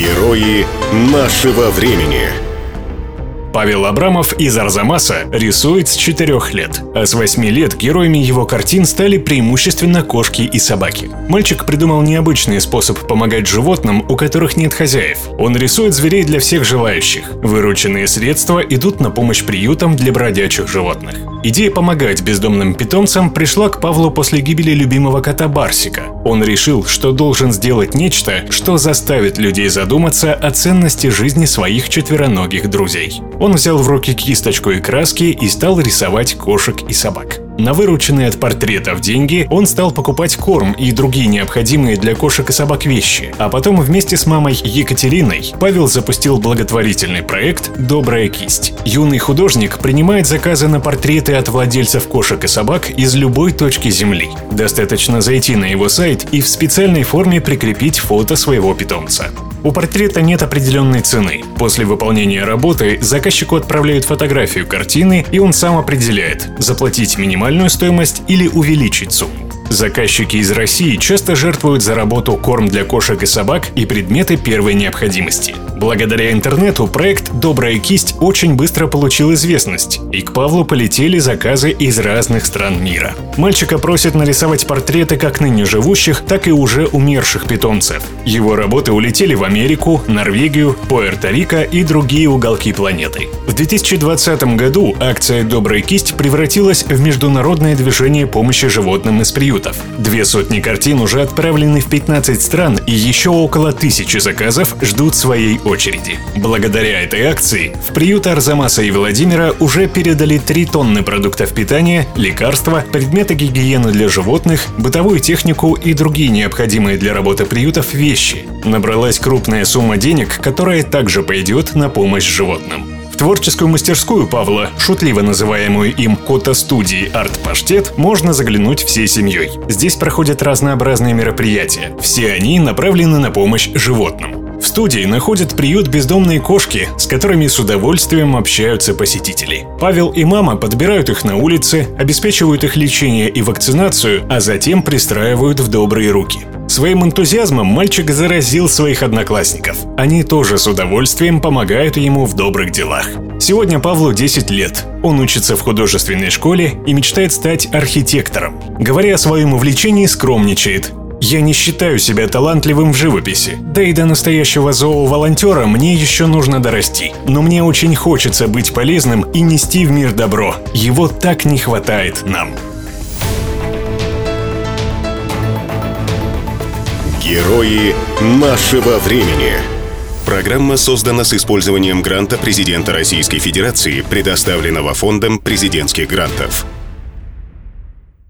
Герои нашего времени. Павел Абрамов из Арзамаса рисует с 4 лет, а с 8 лет героями его картин стали преимущественно кошки и собаки. Мальчик придумал необычный способ помогать животным, у которых нет хозяев. Он рисует зверей для всех желающих. Вырученные средства идут на помощь приютам для бродячих животных. Идея помогать бездомным питомцам пришла к Павлу после гибели любимого кота Барсика. Он решил, что должен сделать нечто, что заставит людей задуматься о ценности жизни своих четвероногих друзей. Он взял в руки кисточку и краски и стал рисовать кошек и собак. На вырученные от портретов деньги он стал покупать корм и другие необходимые для кошек и собак вещи. А потом вместе с мамой Екатериной Павел запустил благотворительный проект «Добрая кисть». Юный художник принимает заказы на портреты от владельцев кошек и собак из любой точки Земли. Достаточно зайти на его сайт и в специальной форме прикрепить фото своего питомца. У портрета нет определенной цены. После выполнения работы заказчику отправляют фотографию картины, и он сам определяет, заплатить минимальную стоимость или увеличить сумму. Заказчики из России часто жертвуют за работу корм для кошек и собак и предметы первой необходимости. Благодаря интернету проект «Добрая кисть» очень быстро получил известность, и к Павлу полетели заказы из разных стран мира. Мальчика просят нарисовать портреты как ныне живущих, так и уже умерших питомцев. Его работы улетели в Америку, Норвегию, Пуэрто-Рико и другие уголки планеты. В 2020 году акция «Добрая кисть» превратилась в международное движение помощи животным из приюта приютов. Две сотни картин уже отправлены в 15 стран, и еще около тысячи заказов ждут своей очереди. Благодаря этой акции в приют Арзамаса и Владимира уже передали 3 тонны продуктов питания, лекарства, предметы гигиены для животных, бытовую технику и другие необходимые для работы приютов вещи. Набралась крупная сумма денег, которая также пойдет на помощь животным творческую мастерскую Павла, шутливо называемую им кота-студией «Арт-паштет», можно заглянуть всей семьей. Здесь проходят разнообразные мероприятия. Все они направлены на помощь животным. В студии находят приют бездомные кошки, с которыми с удовольствием общаются посетители. Павел и мама подбирают их на улице, обеспечивают их лечение и вакцинацию, а затем пристраивают в добрые руки. Своим энтузиазмом мальчик заразил своих одноклассников. Они тоже с удовольствием помогают ему в добрых делах. Сегодня Павлу 10 лет. Он учится в художественной школе и мечтает стать архитектором. Говоря о своем увлечении, скромничает. Я не считаю себя талантливым в живописи. Да и до настоящего зооволонтера мне еще нужно дорасти. Но мне очень хочется быть полезным и нести в мир добро. Его так не хватает нам. Герои нашего времени. Программа создана с использованием гранта президента Российской Федерации, предоставленного Фондом президентских грантов.